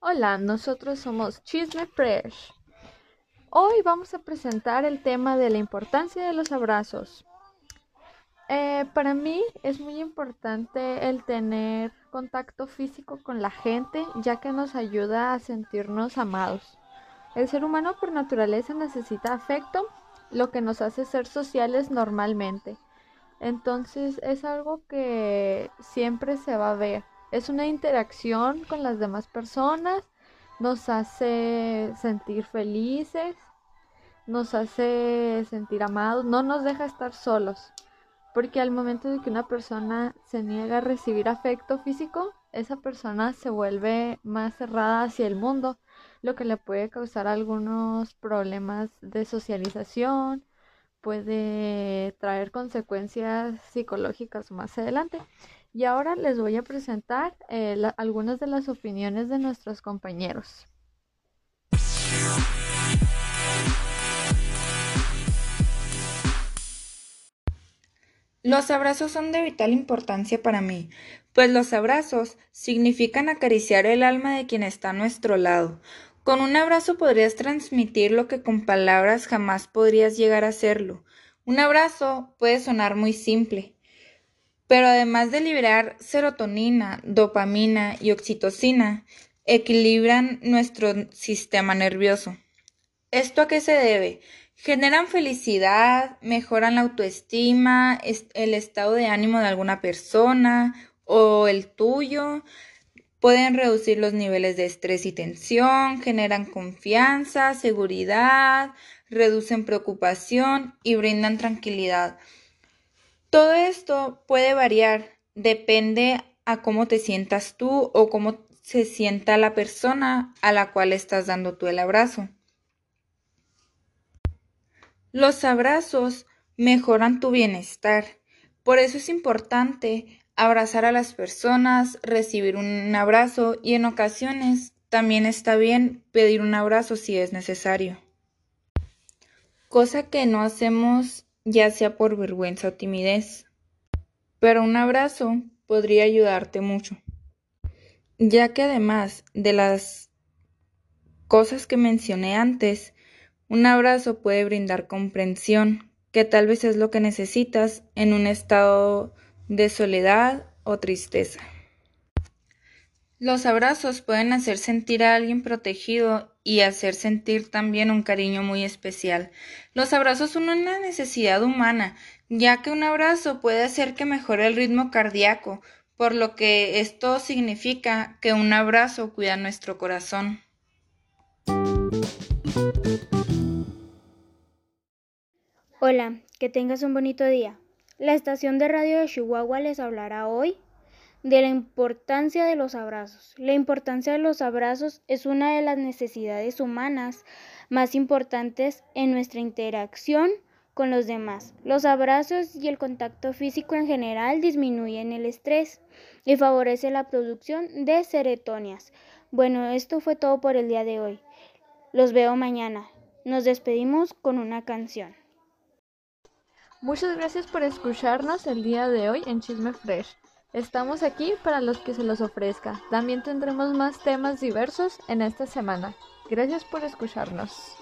Hola, nosotros somos Chisme Fresh. Hoy vamos a presentar el tema de la importancia de los abrazos. Eh, para mí es muy importante el tener contacto físico con la gente, ya que nos ayuda a sentirnos amados. El ser humano por naturaleza necesita afecto, lo que nos hace ser sociales normalmente. Entonces es algo que siempre se va a ver. Es una interacción con las demás personas, nos hace sentir felices, nos hace sentir amados, no nos deja estar solos. Porque al momento de que una persona se niega a recibir afecto físico, esa persona se vuelve más cerrada hacia el mundo, lo que le puede causar algunos problemas de socialización, puede traer consecuencias psicológicas más adelante. Y ahora les voy a presentar eh, algunas de las opiniones de nuestros compañeros. Los abrazos son de vital importancia para mí, pues los abrazos significan acariciar el alma de quien está a nuestro lado. Con un abrazo podrías transmitir lo que con palabras jamás podrías llegar a hacerlo. Un abrazo puede sonar muy simple, pero además de liberar serotonina, dopamina y oxitocina, equilibran nuestro sistema nervioso. ¿Esto a qué se debe? Generan felicidad, mejoran la autoestima, el estado de ánimo de alguna persona o el tuyo, pueden reducir los niveles de estrés y tensión, generan confianza, seguridad, reducen preocupación y brindan tranquilidad. Todo esto puede variar, depende a cómo te sientas tú o cómo se sienta la persona a la cual estás dando tú el abrazo. Los abrazos mejoran tu bienestar, por eso es importante abrazar a las personas, recibir un abrazo y en ocasiones también está bien pedir un abrazo si es necesario. Cosa que no hacemos ya sea por vergüenza o timidez. Pero un abrazo podría ayudarte mucho, ya que además de las cosas que mencioné antes, un abrazo puede brindar comprensión, que tal vez es lo que necesitas en un estado de soledad o tristeza. Los abrazos pueden hacer sentir a alguien protegido y hacer sentir también un cariño muy especial. Los abrazos son una necesidad humana, ya que un abrazo puede hacer que mejore el ritmo cardíaco, por lo que esto significa que un abrazo cuida nuestro corazón. Hola, que tengas un bonito día. La estación de radio de Chihuahua les hablará hoy de la importancia de los abrazos. La importancia de los abrazos es una de las necesidades humanas más importantes en nuestra interacción con los demás. Los abrazos y el contacto físico en general disminuyen el estrés y favorece la producción de serotonias. Bueno, esto fue todo por el día de hoy. Los veo mañana. Nos despedimos con una canción. Muchas gracias por escucharnos el día de hoy en Chisme Fresh. Estamos aquí para los que se los ofrezca. También tendremos más temas diversos en esta semana. Gracias por escucharnos.